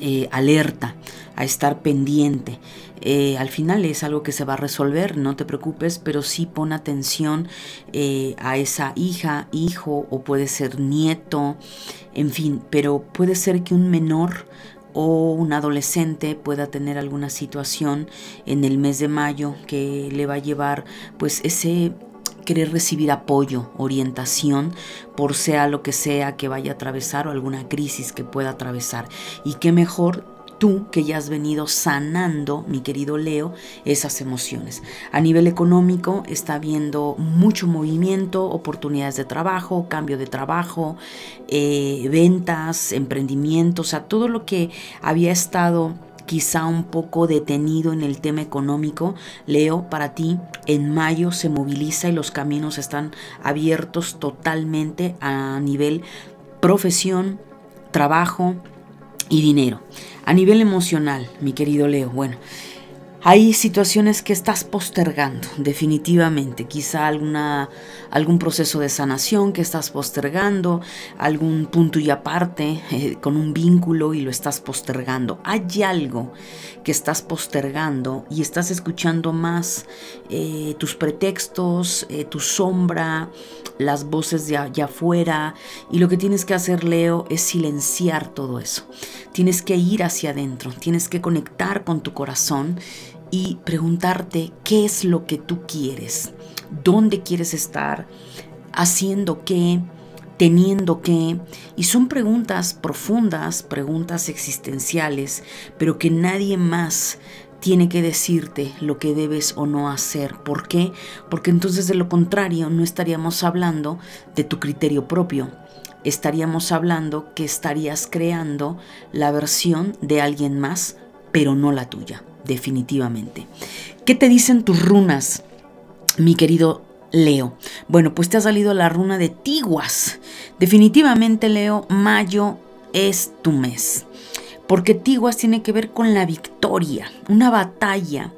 eh, alerta, a estar pendiente. Eh, al final es algo que se va a resolver, no te preocupes, pero sí pon atención eh, a esa hija, hijo o puede ser nieto, en fin, pero puede ser que un menor o un adolescente pueda tener alguna situación en el mes de mayo que le va a llevar pues ese querer recibir apoyo, orientación, por sea lo que sea que vaya a atravesar o alguna crisis que pueda atravesar. Y qué mejor tú que ya has venido sanando, mi querido Leo, esas emociones. A nivel económico está habiendo mucho movimiento, oportunidades de trabajo, cambio de trabajo, eh, ventas, emprendimientos, o sea, todo lo que había estado quizá un poco detenido en el tema económico, Leo, para ti en mayo se moviliza y los caminos están abiertos totalmente a nivel profesión, trabajo y dinero. A nivel emocional, mi querido Leo, bueno, hay situaciones que estás postergando, definitivamente. Quizá alguna, algún proceso de sanación que estás postergando, algún punto y aparte eh, con un vínculo y lo estás postergando. Hay algo que estás postergando y estás escuchando más eh, tus pretextos, eh, tu sombra, las voces de allá afuera. Y lo que tienes que hacer, Leo, es silenciar todo eso. Tienes que ir hacia adentro, tienes que conectar con tu corazón y preguntarte qué es lo que tú quieres, dónde quieres estar, haciendo qué, teniendo qué. Y son preguntas profundas, preguntas existenciales, pero que nadie más tiene que decirte lo que debes o no hacer. ¿Por qué? Porque entonces de lo contrario no estaríamos hablando de tu criterio propio. Estaríamos hablando que estarías creando la versión de alguien más, pero no la tuya definitivamente. ¿Qué te dicen tus runas, mi querido Leo? Bueno, pues te ha salido la runa de Tiguas. Definitivamente, Leo, mayo es tu mes. Porque Tiguas tiene que ver con la victoria, una batalla,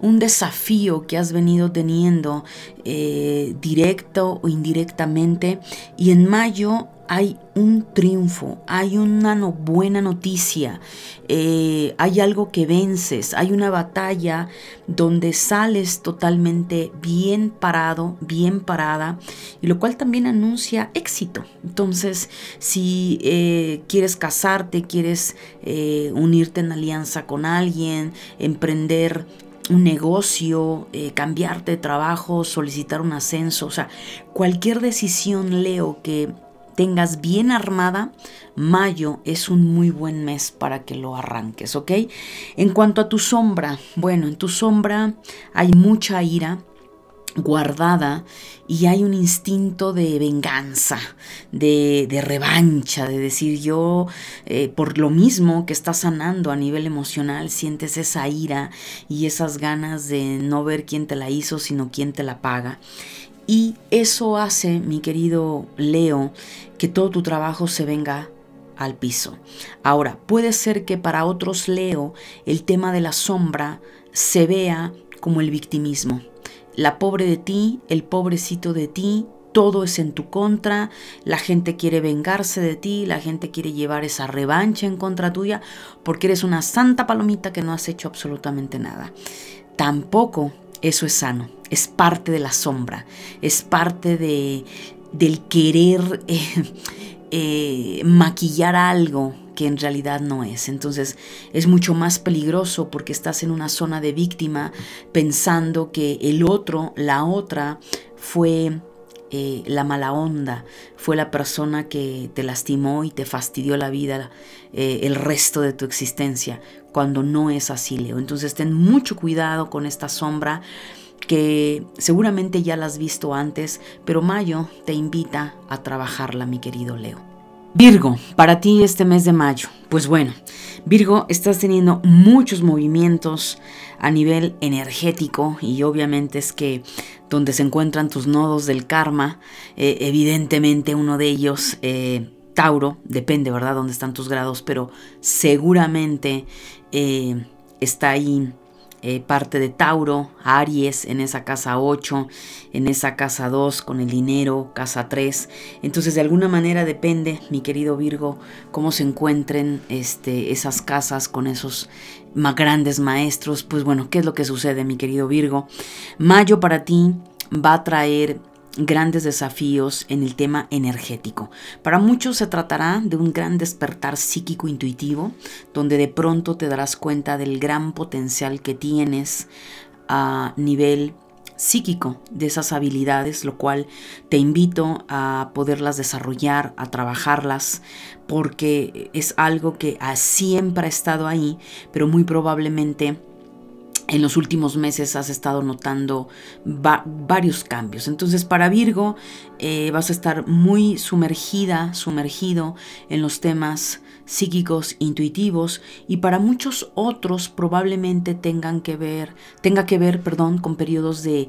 un desafío que has venido teniendo eh, directo o indirectamente. Y en mayo hay un triunfo, hay una buena noticia, eh, hay algo que vences, hay una batalla donde sales totalmente bien parado, bien parada, y lo cual también anuncia éxito. Entonces, si eh, quieres casarte, quieres eh, unirte en alianza con alguien, emprender un negocio, cambiarte de trabajo, solicitar un ascenso, o sea, cualquier decisión, Leo, que tengas bien armada, mayo es un muy buen mes para que lo arranques, ¿ok? En cuanto a tu sombra, bueno, en tu sombra hay mucha ira guardada y hay un instinto de venganza, de, revancha, de decir yo, eh, por lo mismo que estás sanando a nivel emocional, sientes esa ira y esas ganas de no ver quién te la hizo, sino quién te la paga. Y eso hace, mi querido Leo, que todo tu trabajo se venga al piso. Ahora, puede ser que para otros Leo el tema de la sombra se vea como el victimismo. La pobre de ti, el pobrecito de ti, todo es en tu contra, la gente quiere vengarse de ti, la gente quiere llevar esa revancha en contra tuya porque eres una santa palomita que no has hecho absolutamente nada. Tampoco eso es sano, es parte de la sombra, es parte de, del querer eh, eh, maquillar algo que en realidad no es. Entonces es mucho más peligroso porque estás en una zona de víctima pensando que el otro, la otra, fue eh, la mala onda, fue la persona que te lastimó y te fastidió la vida el resto de tu existencia, cuando no es así, Leo. Entonces ten mucho cuidado con esta sombra que seguramente ya la has visto antes, pero Mayo te invita a trabajarla, mi querido Leo. Virgo, para ti este mes de mayo, pues bueno, Virgo, estás teniendo muchos movimientos a nivel energético y obviamente es que donde se encuentran tus nodos del karma, eh, evidentemente uno de ellos, eh, Tauro, depende, ¿verdad?, dónde están tus grados, pero seguramente eh, está ahí eh, parte de Tauro, Aries en esa casa 8, en esa casa 2 con el dinero, casa 3. Entonces de alguna manera depende, mi querido Virgo, cómo se encuentren este, esas casas con esos más grandes maestros. Pues bueno, ¿qué es lo que sucede, mi querido Virgo? Mayo para ti va a traer grandes desafíos en el tema energético. Para muchos se tratará de un gran despertar psíquico intuitivo, donde de pronto te darás cuenta del gran potencial que tienes a nivel psíquico de esas habilidades, lo cual te invito a poderlas desarrollar, a trabajarlas, porque es algo que siempre ha estado ahí, pero muy probablemente en los últimos meses has estado notando varios cambios. Entonces para Virgo eh, vas a estar muy sumergida, sumergido en los temas psíquicos, intuitivos y para muchos otros probablemente tengan que ver, tenga que ver, perdón, con periodos de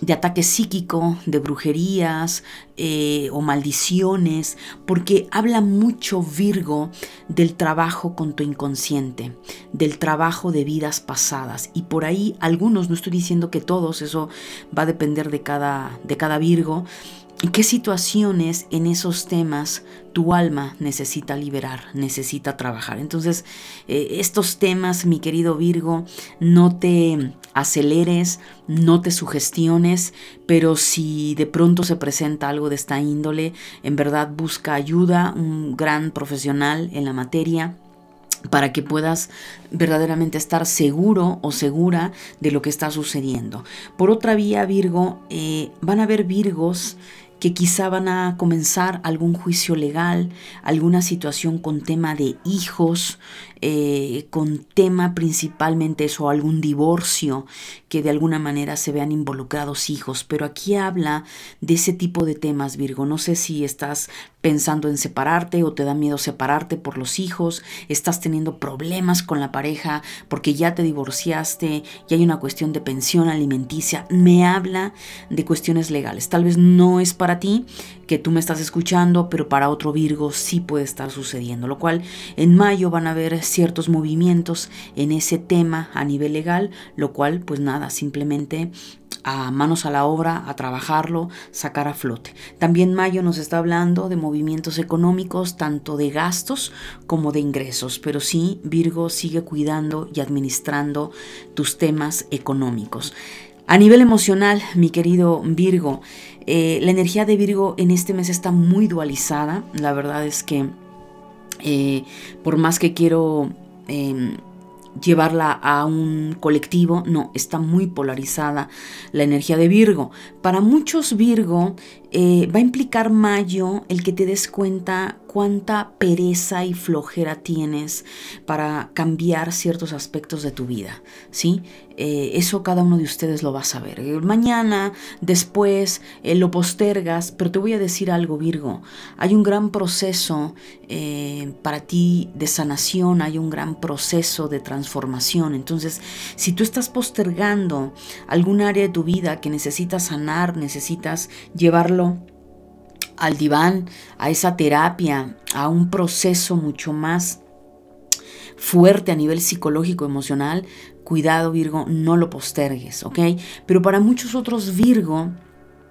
de ataque psíquico, de brujerías eh, o maldiciones, porque habla mucho Virgo del trabajo con tu inconsciente, del trabajo de vidas pasadas. Y por ahí algunos, no estoy diciendo que todos, eso va a depender de cada, de cada Virgo, ¿En qué situaciones en esos temas tu alma necesita liberar, necesita trabajar? Entonces, eh, estos temas, mi querido Virgo, no te aceleres, no te sugestiones, pero si de pronto se presenta algo de esta índole, en verdad busca ayuda, un gran profesional en la materia para que puedas verdaderamente estar seguro o segura de lo que está sucediendo. Por otra vía, Virgo, eh, van a haber Virgos que quizá van a comenzar algún juicio legal, alguna situación con tema de hijos, eh, con tema principalmente eso, algún divorcio, que de alguna manera se vean involucrados hijos. Pero aquí habla de ese tipo de temas, Virgo. No sé si estás pensando en separarte o te da miedo separarte por los hijos, estás teniendo problemas con la pareja porque ya te divorciaste y hay una cuestión de pensión alimenticia. Me habla de cuestiones legales. Tal vez no es para ti que tú me estás escuchando, pero para otro Virgo sí puede estar sucediendo, lo cual en mayo van a haber ciertos movimientos en ese tema a nivel legal, lo cual pues nada, simplemente a manos a la obra, a trabajarlo, sacar a flote. También Mayo nos está hablando de movimientos económicos, tanto de gastos como de ingresos, pero sí, Virgo sigue cuidando y administrando tus temas económicos. A nivel emocional, mi querido Virgo, eh, la energía de Virgo en este mes está muy dualizada. La verdad es que eh, por más que quiero... Em, llevarla a un colectivo, no, está muy polarizada la energía de Virgo. Para muchos Virgo eh, va a implicar Mayo el que te des cuenta cuánta pereza y flojera tienes para cambiar ciertos aspectos de tu vida, ¿sí? Eh, eso cada uno de ustedes lo va a saber. Eh, mañana, después, lo postergas, pero te voy a decir algo, Virgo. Hay un gran proceso para ti de sanación, hay un gran proceso de transformación. Entonces, si tú estás postergando algún área de tu vida que necesitas sanar, necesitas llevarlo al diván, a esa terapia, a un proceso mucho más fuerte a nivel psicológico, emocional, cuidado Virgo, no lo postergues, ¿ok? Pero para muchos otros Virgo,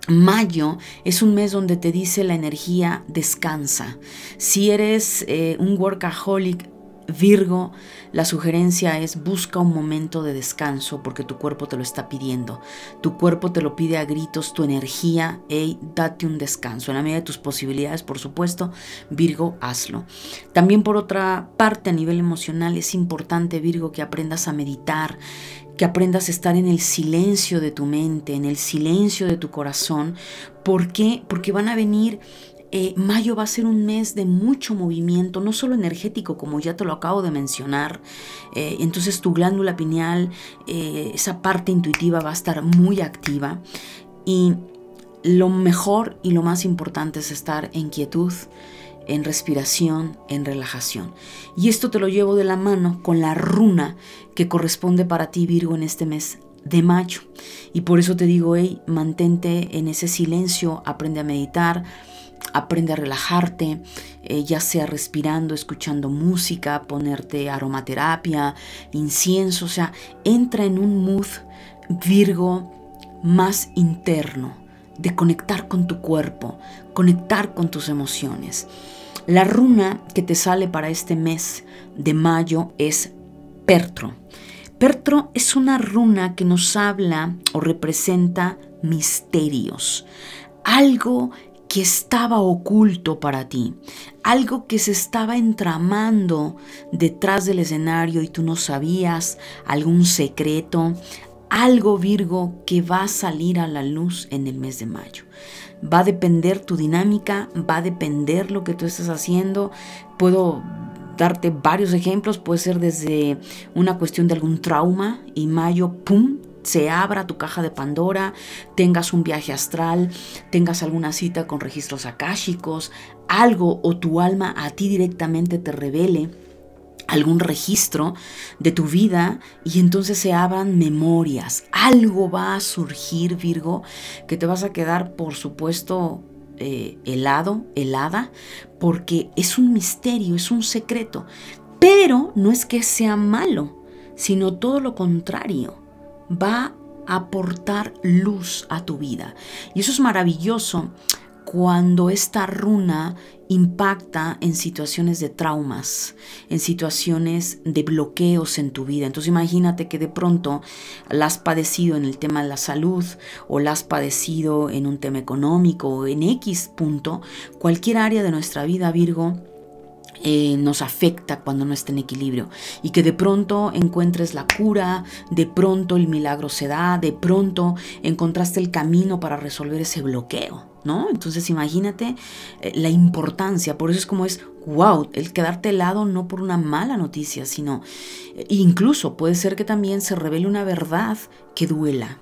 Mayo es un mes donde te dice la energía descansa. Si eres eh, un workaholic, Virgo, la sugerencia es busca un momento de descanso porque tu cuerpo te lo está pidiendo. Tu cuerpo te lo pide a gritos, tu energía, hey, date un descanso. En la medida de tus posibilidades, por supuesto, Virgo, hazlo. También por otra parte, a nivel emocional, es importante, Virgo, que aprendas a meditar, que aprendas a estar en el silencio de tu mente, en el silencio de tu corazón. ¿Por qué? Porque van a venir eh, mayo va a ser un mes de mucho movimiento, no solo energético, como ya te lo acabo de mencionar. Eh, entonces tu glándula pineal, eh, esa parte intuitiva va a estar muy activa. Y lo mejor y lo más importante es estar en quietud, en respiración, en relajación. Y esto te lo llevo de la mano con la runa que corresponde para ti, Virgo, en este mes de mayo. Y por eso te digo, hey, mantente en ese silencio, aprende a meditar aprende a relajarte, eh, ya sea respirando, escuchando música, ponerte aromaterapia, incienso, o sea, entra en un mood Virgo más interno, de conectar con tu cuerpo, conectar con tus emociones. La runa que te sale para este mes de mayo es Pertro. Pertro es una runa que nos habla o representa misterios, algo que estaba oculto para ti, algo que se estaba entramando detrás del escenario y tú no sabías, algún secreto, algo Virgo que va a salir a la luz en el mes de mayo. Va a depender tu dinámica, va a depender lo que tú estés haciendo. Puedo darte varios ejemplos, puede ser desde una cuestión de algún trauma y mayo, ¡pum!, se abra tu caja de Pandora, tengas un viaje astral, tengas alguna cita con registros akáshicos, algo o tu alma a ti directamente te revele algún registro de tu vida y entonces se abran memorias. Algo va a surgir, Virgo, que te vas a quedar, por supuesto, eh, helado, helada, porque es un misterio, es un secreto. Pero no es que sea malo, sino todo lo contrario va a aportar luz a tu vida. Y eso es maravilloso cuando esta runa impacta en situaciones de traumas, en situaciones de bloqueos en tu vida. Entonces imagínate que de pronto la has padecido en el tema de la salud o la has padecido en un tema económico o en X punto, cualquier área de nuestra vida, Virgo, eh, nos afecta cuando no está en equilibrio. Y que de pronto encuentres la cura, de pronto el milagro se da, de pronto encontraste el camino para resolver ese bloqueo, ¿no? Entonces imagínate eh, la importancia, por eso es como es, wow, el quedarte helado no por una mala noticia, sino eh, incluso puede ser que también se revele una verdad que duela,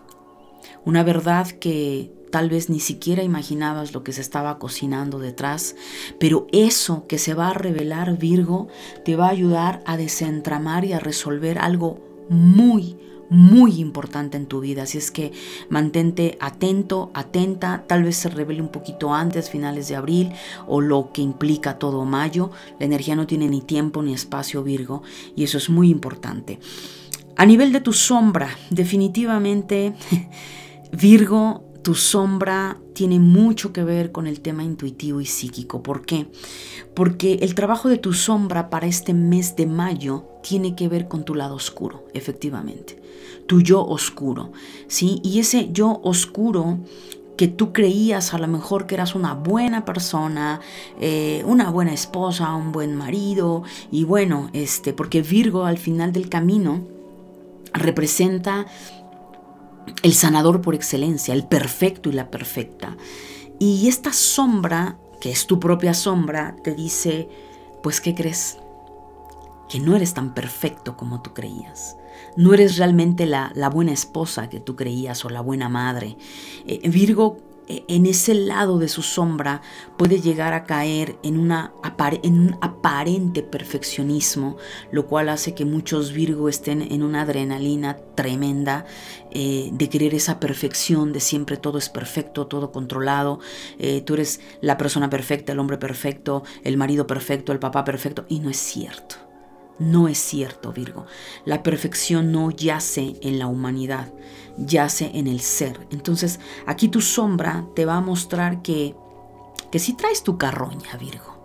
una verdad que Tal vez ni siquiera imaginabas lo que se estaba cocinando detrás, pero eso que se va a revelar, Virgo, te va a ayudar a desentramar y a resolver algo muy, muy importante en tu vida. Así es que mantente atento, atenta, tal vez se revele un poquito antes, finales de abril, o lo que implica todo mayo. La energía no tiene ni tiempo ni espacio, Virgo, y eso es muy importante. A nivel de tu sombra, definitivamente, Virgo, tu sombra tiene mucho que ver con el tema intuitivo y psíquico. ¿Por qué? Porque el trabajo de tu sombra para este mes de mayo tiene que ver con tu lado oscuro, efectivamente. Tu yo oscuro, ¿sí? Y ese yo oscuro que tú creías a lo mejor que eras una buena persona, eh, una buena esposa, un buen marido, y bueno, este, porque Virgo al final del camino representa el sanador por excelencia, el perfecto y la perfecta. Y esta sombra, que es tu propia sombra, te dice, pues ¿qué crees? Que no eres tan perfecto como tú creías. No eres realmente la, buena esposa que tú creías o la buena madre. Eh, Virgo en ese lado de su sombra puede llegar a caer en un aparente perfeccionismo, lo cual hace que muchos Virgo estén en una adrenalina tremenda eh, de querer esa perfección, de siempre todo es perfecto, todo controlado, eh, tú eres la persona perfecta, el hombre perfecto, el marido perfecto, el papá perfecto, y no es cierto. No es cierto, Virgo. La perfección no yace en la humanidad, yace en el ser. Entonces, aquí tu sombra te va a mostrar que, que si traes tu carroña, Virgo.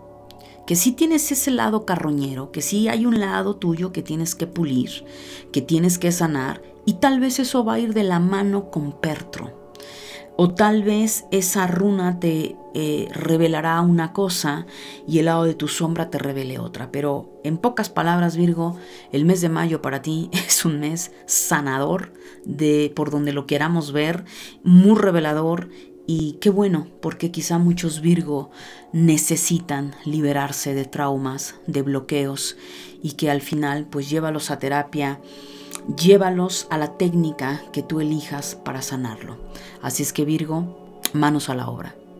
Que si tienes ese lado carroñero, que si hay un lado tuyo que tienes que pulir, que tienes que sanar, y tal vez eso va a ir de la mano con Pertro o tal vez esa runa te eh, revelará una cosa y el lado de tu sombra te revele otra. Pero en pocas palabras, Virgo, el mes de mayo para ti es un mes sanador, de por donde lo queramos ver, muy revelador. Y qué bueno, porque quizá muchos Virgo necesitan liberarse de traumas, de bloqueos y que al final pues llévalos a terapia llévalos a la técnica que tú elijas para sanarlo. Así es que Virgo, manos a la obra.